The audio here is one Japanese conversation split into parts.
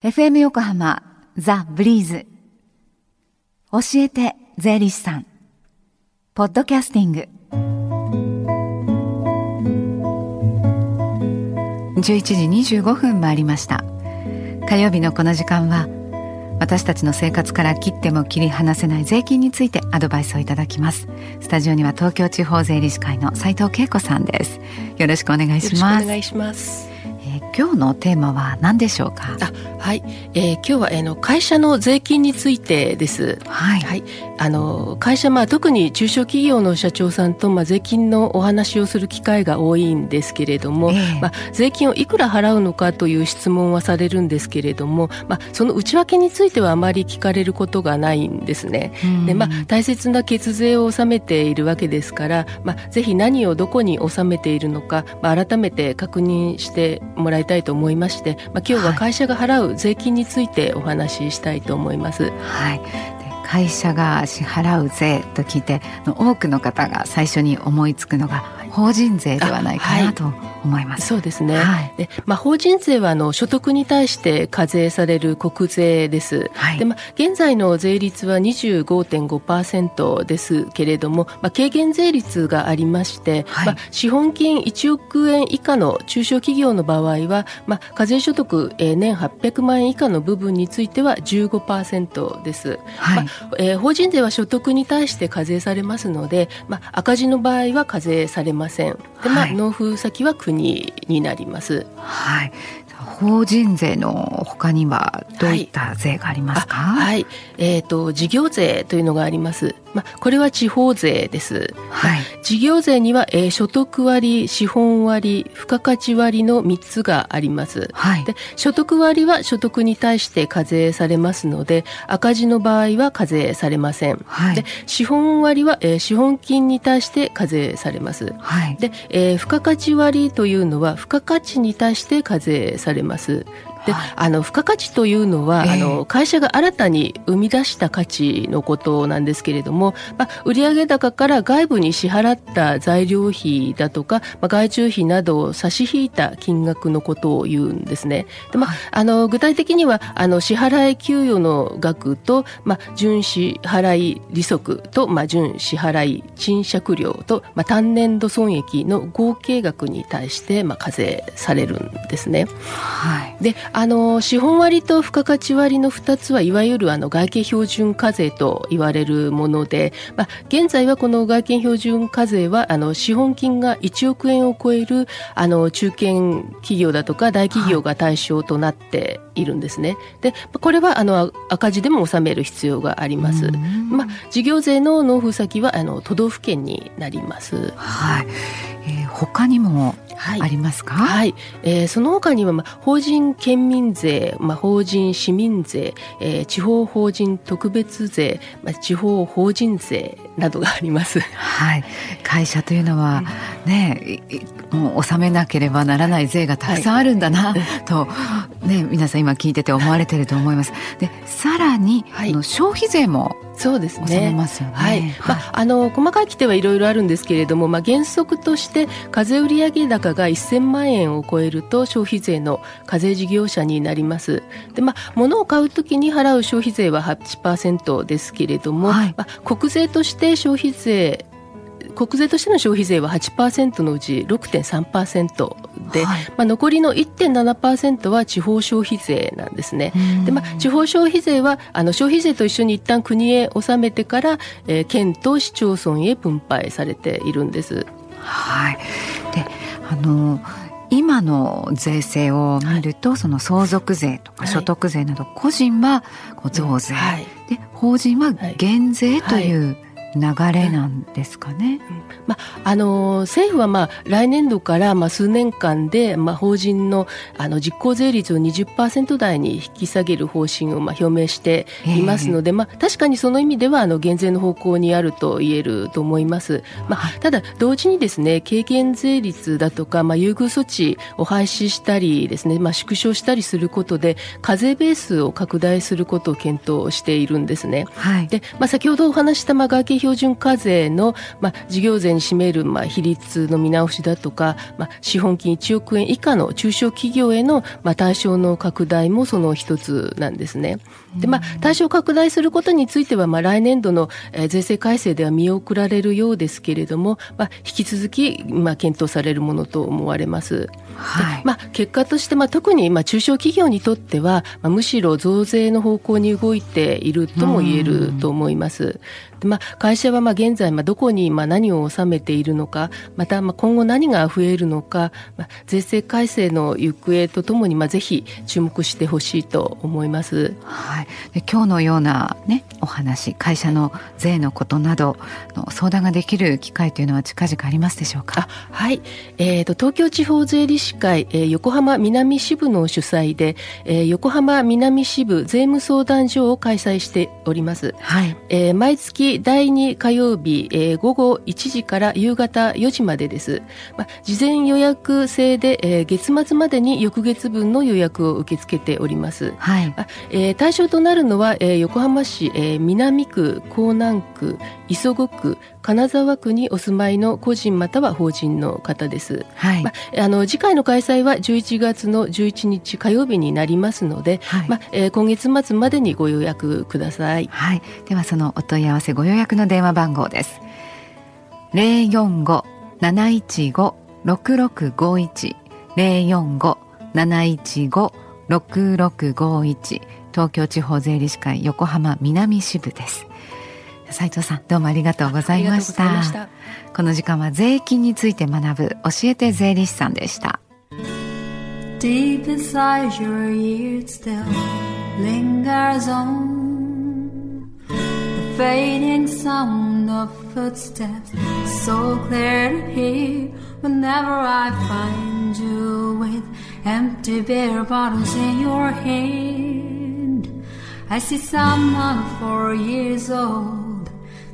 FM 横浜ザ・ブリーズ。教えて税理士さん。ポッドキャスティング。11時25分回りました。火曜日のこの時間は私たちの生活から切っても切り離せない税金についてアドバイスをいただきます。スタジオには東京地方税理士会の斉藤恵子さんです。よろしくお願いします。お願いします。今日のテーマは何でしょうか？あはい、えー、今日は、えー、の会社の税金についてです。はい、はい、あの会社、まあ、特に中小企業の社長さんと、まあ、税金のお話をする機会が多いんですけれども、えー、まあ、税金をいくら払うのかという質問はされるんですけれども、まあ、その内訳についてはあまり聞かれることがないんですね。でまあ、大切な血税を納めているわけですから、まあ、ぜひ何をどこに納めているのか、まあ、改めて確認してもらいたいと思いまして、まあ、今日は会社が払う税金についてお話ししたいと思います。はい、会社が支払う税と聞いて多くの方が最初に思いつくのが法人税ではないかなと思います。そうですね。はい、で、まあ法人税はあの所得に対して課税される国税です。はい、で、まあ現在の税率は25.5%ですけれども、まあ軽減税率がありまして、はい、まあ資本金1億円以下の中小企業の場合は、まあ課税所得、えー、年800万円以下の部分については15%です。はい、まあえー、法人税は所得に対して課税されますので、まあ赤字の場合は課税されません。で、まあ、納付先は国になります。はい。法人税の他にはどういった税がありますか？はい、えっ、ー、と事業税というのがあります。まあこれは地方税です。はい。事業税には、えー、所得割、資本割、付加価値割の三つがあります。はい。で所得割は所得に対して課税されますので、赤字の場合は課税されません。はい。で資本割は、えー、資本金に対して課税されます。はい。で、えー、付加価値割というのは付加価値に対して課税されます。で、はい、あの付加価値というのは、えー、あの会社が新たに生み出した価値のことなんですけれども、まあ、売上高から外部に支払った材料費だとか、まあ、外注費などを差し引いた金額のことを言うんですね。でまあ、あの具体的にはあの支払い給与の額と、まあ、準支払い利息と、まあ、準支払い賃借料と、まあ、単年度損益の合計額に対して、まあ、課税されるんですね。はい、であの資本割と付加価値割の2つはいわゆるあの外形標準課税と言われるもので、まあ、現在はこの外見標準課税はあの資本金が1億円を超えるあの中堅企業だとか大企業が対象となっているんですね。でこれはあの赤字でも納める必要があります。まあ、事業税の納付先はあの都道府県になります。はいえー、他にもありますか、はい、えー、その他には、まあ、法人県民税、まあ、法人市民税、えー、地方法人特別税、まあ、地方法人税などがあります。はい、会社というのはね、もう納めなければならない税がたくさんあるんだな、と、ね、皆さん今聞いてて思われてると思います。で、さらに、はい、の消費税もそうですね。ますよね。はい。まあ、あの、細かい規定はいろいろあるんですけれども、まあ、原則として、課税売上高が1000万円を超えると、消費税の課税事業者になります。で、まあ、物を買うときに払う消費税は8%ですけれども、はい、まあ、国税として消費税国税としての消費税は8%のうち6.3%で、はい、まあ、残りの1.7%は地方消費税なんですね。でまあ、地方消費税はあの消費税と一緒に一旦国へ納めてから、えー、県と市町村へ分配されているんです。はい、であの今の税制を見ると、はい、その相続税とか所得税など、個人はこう増税、はい、で法人は減税という、流れなんですかね。うん、まあ、あの政府は、まあ、来年度から、まあ、数年間で、まあ、法人のあの実効税率を20%台に引き下げる方針を、まあ、表明していますので、まあ、確かにその意味ではあの減税の方向にあると言えると思います。まあ、ただ同時にですね軽減税率だとか、まあ、優遇措置を廃止したりですね、まあ、縮小したりすることで課税ベースを拡大することを検討しているんですね。はい、でまあ、先ほどお話した、まあ、外形標準課税の、まあ、事業税に占める、まあ、比率の見直しだとか、まあ、資本金1億円以下の中小企業への、まあ、対象の拡大もその一つなんですね。でまあ、対象拡大することについては、まあ、来年度の、えー、税制改正では見送られるようですけれども、まあ、引き続き、まあ、検討されるものと思われます。はいまあ、結果として、まあ、特に、まあ、中小企業にとっては、まあ、むしろ増税の方向に動いているとも言えると思います。まあ、会社はまあ現在まあどこにまあ何を納めているのかまたまあ今後何が増えるのか、まあ、税制改正の行方とともにまあぜひ注目してほしいと思います、はい、で今日のような、ね、お話会社の税のことなどの相談ができる機会というのは近々ありますでしょうか？はい、えーと、東京地方税理士会、えー、横浜南支部の主催で、えー、横浜南支部税務相談所を開催しております、はい。えー、毎月第2火曜日、えー、午後1時から夕方4時までです。まあ、事前予約制で、えー、月末までに翌月分の予約を受け付けております。はい。えー、対象となるのは、えー、横浜市、えー、南区、港南区、磯子区、金沢区にお住まいの個人または法人の方です。はい。まあ、あの次回の開催は11月の11日火曜日になりますので、はい、まあ、えー、今月末までにご予約ください。はい。ではそのお問い合わせご予約の電話番号です045-715-6651 045-715-6651東京地方税理士会横浜南支部です斉藤さんどうもありがとうございましたこの時間は税金について学ぶ教えて税理士さんでした Deep inside your ears still lingers on fading sound of footsteps so clear to hear whenever I find you with empty beer bottles in your hand. I see someone four years old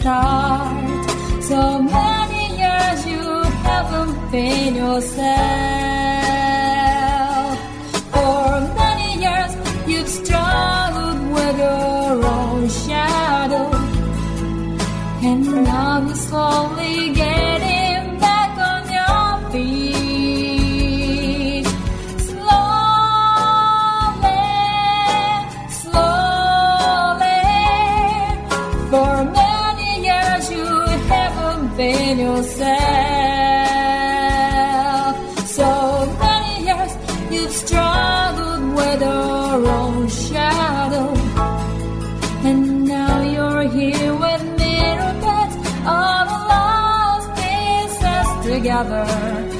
start. So many years you haven't been yourself. Together